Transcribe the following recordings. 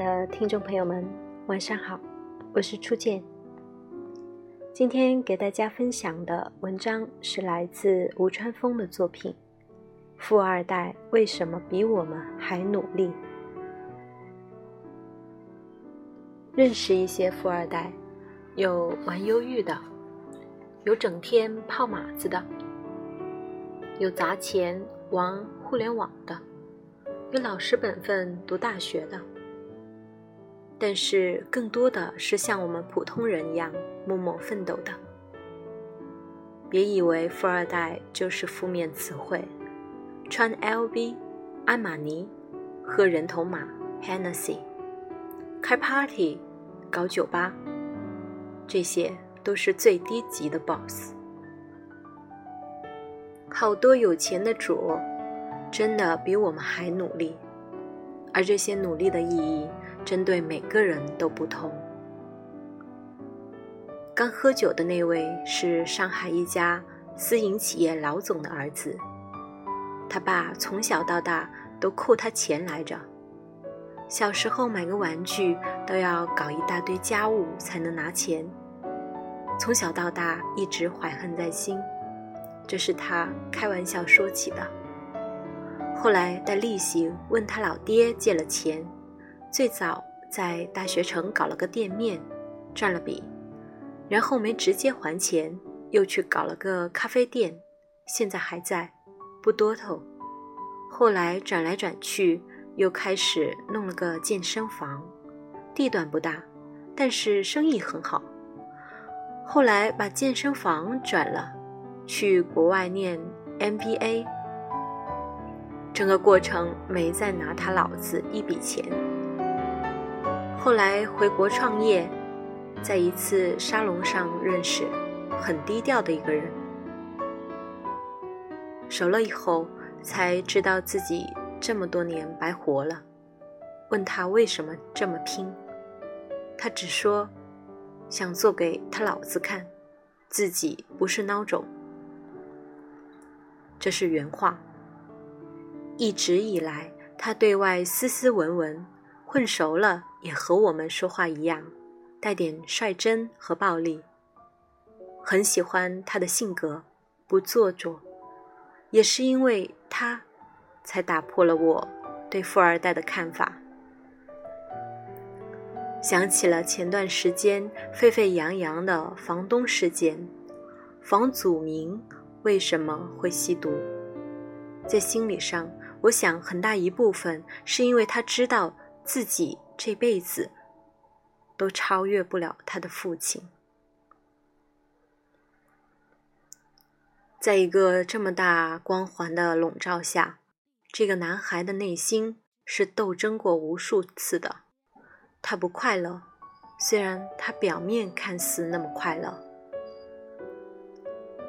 的听众朋友们，晚上好，我是初见。今天给大家分享的文章是来自吴川峰的作品《富二代为什么比我们还努力》。认识一些富二代，有玩忧郁的，有整天泡马子的，有砸钱玩互联网的，有老实本分读大学的。但是更多的是像我们普通人一样默默奋斗的。别以为富二代就是负面词汇，穿 LV、阿玛尼，喝人头马 Hennessy，开 party，搞酒吧，这些都是最低级的 boss。好多有钱的主，真的比我们还努力，而这些努力的意义。针对每个人都不同。刚喝酒的那位是上海一家私营企业老总的儿子，他爸从小到大都扣他钱来着。小时候买个玩具都要搞一大堆家务才能拿钱，从小到大一直怀恨在心，这是他开玩笑说起的。后来带利息问他老爹借了钱。最早在大学城搞了个店面，赚了笔，然后没直接还钱，又去搞了个咖啡店，现在还在，不多头。后来转来转去，又开始弄了个健身房，地段不大，但是生意很好。后来把健身房转了，去国外念 MBA，整个过程没再拿他老子一笔钱。后来回国创业，在一次沙龙上认识，很低调的一个人。熟了以后，才知道自己这么多年白活了。问他为什么这么拼，他只说想做给他老子看，自己不是孬种。这是原话。一直以来，他对外斯斯文文。混熟了，也和我们说话一样，带点率真和暴力。很喜欢他的性格，不做作，也是因为他，才打破了我对富二代的看法。想起了前段时间沸沸扬扬的房东事件，房祖名为什么会吸毒？在心理上，我想很大一部分是因为他知道。自己这辈子都超越不了他的父亲。在一个这么大光环的笼罩下，这个男孩的内心是斗争过无数次的。他不快乐，虽然他表面看似那么快乐。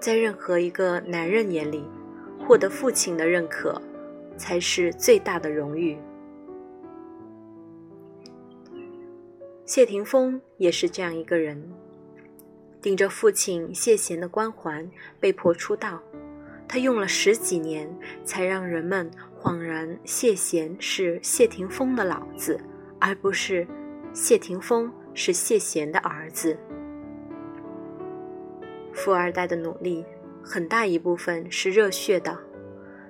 在任何一个男人眼里，获得父亲的认可才是最大的荣誉。谢霆锋也是这样一个人，顶着父亲谢贤的光环被迫出道，他用了十几年才让人们恍然谢贤是谢霆锋的老子，而不是谢霆锋是谢贤的儿子。富二代的努力很大一部分是热血的，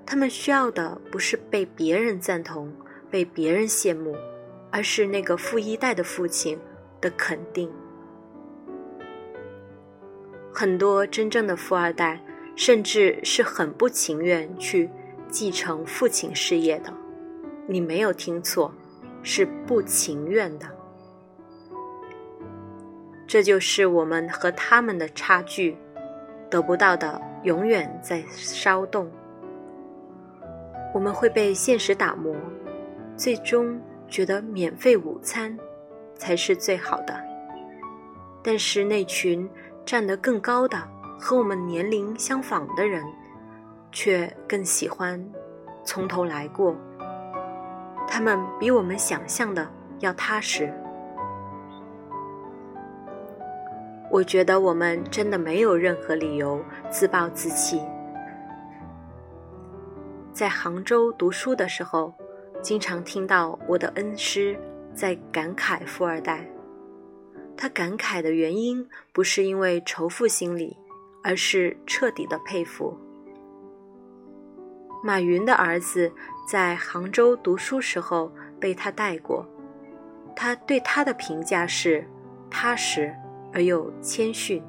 他们需要的不是被别人赞同、被别人羡慕。而是那个富一代的父亲的肯定。很多真正的富二代，甚至是很不情愿去继承父亲事业的。你没有听错，是不情愿的。这就是我们和他们的差距，得不到的永远在骚动。我们会被现实打磨，最终。觉得免费午餐才是最好的，但是那群站得更高的和我们年龄相仿的人，却更喜欢从头来过。他们比我们想象的要踏实。我觉得我们真的没有任何理由自暴自弃。在杭州读书的时候。经常听到我的恩师在感慨富二代。他感慨的原因不是因为仇富心理，而是彻底的佩服。马云的儿子在杭州读书时候被他带过，他对他的评价是踏实而又谦逊。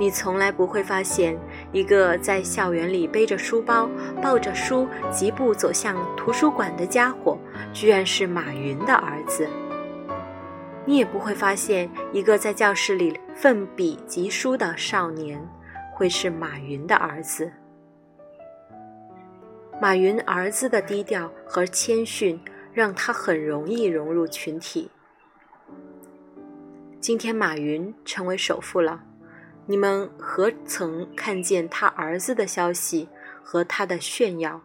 你从来不会发现一个在校园里背着书包、抱着书疾步走向图书馆的家伙，居然是马云的儿子。你也不会发现一个在教室里奋笔疾书的少年，会是马云的儿子。马云儿子的低调和谦逊，让他很容易融入群体。今天马云成为首富了。你们何曾看见他儿子的消息和他的炫耀？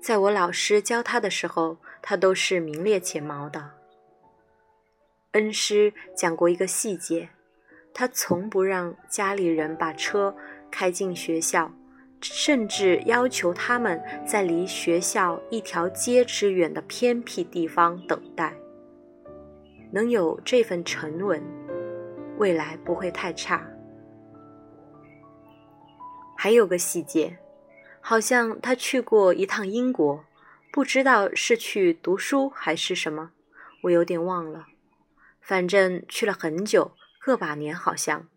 在我老师教他的时候，他都是名列前茅的。恩师讲过一个细节，他从不让家里人把车开进学校，甚至要求他们在离学校一条街之远的偏僻地方等待。能有这份沉稳。未来不会太差。还有个细节，好像他去过一趟英国，不知道是去读书还是什么，我有点忘了。反正去了很久，个把年好像。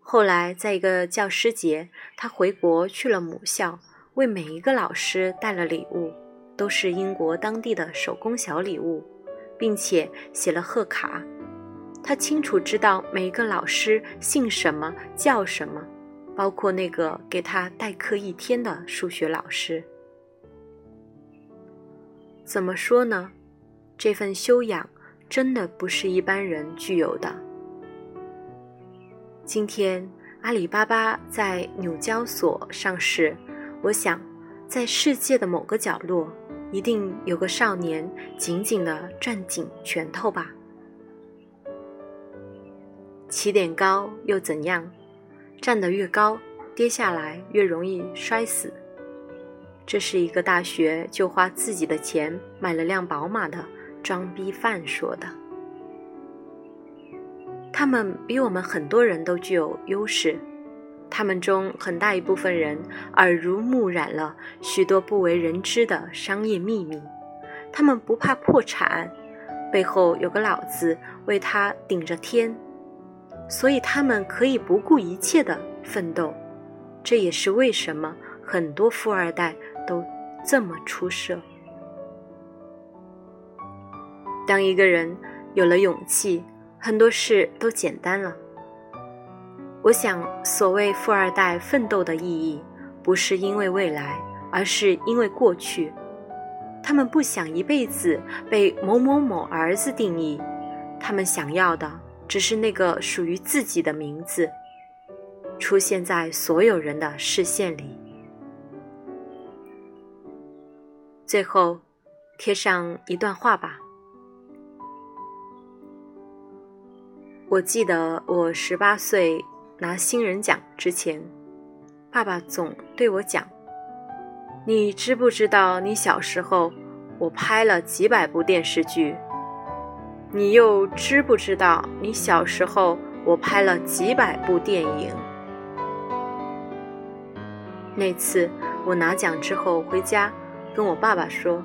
后来在一个教师节，他回国去了母校，为每一个老师带了礼物，都是英国当地的手工小礼物，并且写了贺卡。他清楚知道每个老师姓什么叫什么，包括那个给他代课一天的数学老师。怎么说呢？这份修养真的不是一般人具有的。今天阿里巴巴在纽交所上市，我想，在世界的某个角落，一定有个少年紧紧地攥紧拳头吧。起点高又怎样？站得越高，跌下来越容易摔死。这是一个大学就花自己的钱买了辆宝马的装逼犯说的。他们比我们很多人都具有优势，他们中很大一部分人耳濡目染了许多不为人知的商业秘密。他们不怕破产，背后有个老子为他顶着天。所以他们可以不顾一切的奋斗，这也是为什么很多富二代都这么出色。当一个人有了勇气，很多事都简单了。我想，所谓富二代奋斗的意义，不是因为未来，而是因为过去。他们不想一辈子被某某某儿子定义，他们想要的。只是那个属于自己的名字，出现在所有人的视线里。最后，贴上一段话吧。我记得我十八岁拿新人奖之前，爸爸总对我讲：“你知不知道，你小时候我拍了几百部电视剧？”你又知不知道，你小时候我拍了几百部电影？那次我拿奖之后回家，跟我爸爸说：“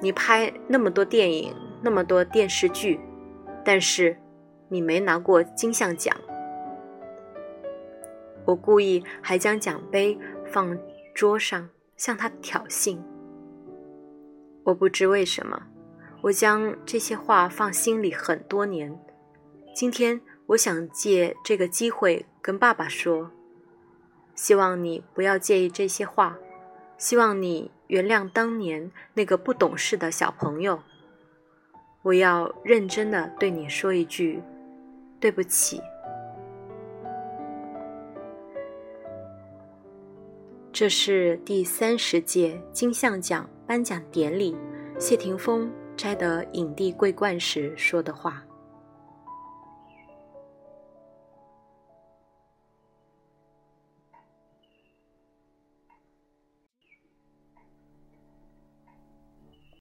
你拍那么多电影，那么多电视剧，但是你没拿过金像奖。”我故意还将奖杯放桌上，向他挑衅。我不知为什么。我将这些话放心里很多年，今天我想借这个机会跟爸爸说，希望你不要介意这些话，希望你原谅当年那个不懂事的小朋友。我要认真的对你说一句，对不起。这是第三十届金像奖颁奖典礼，谢霆锋。摘得影帝桂冠时说的话。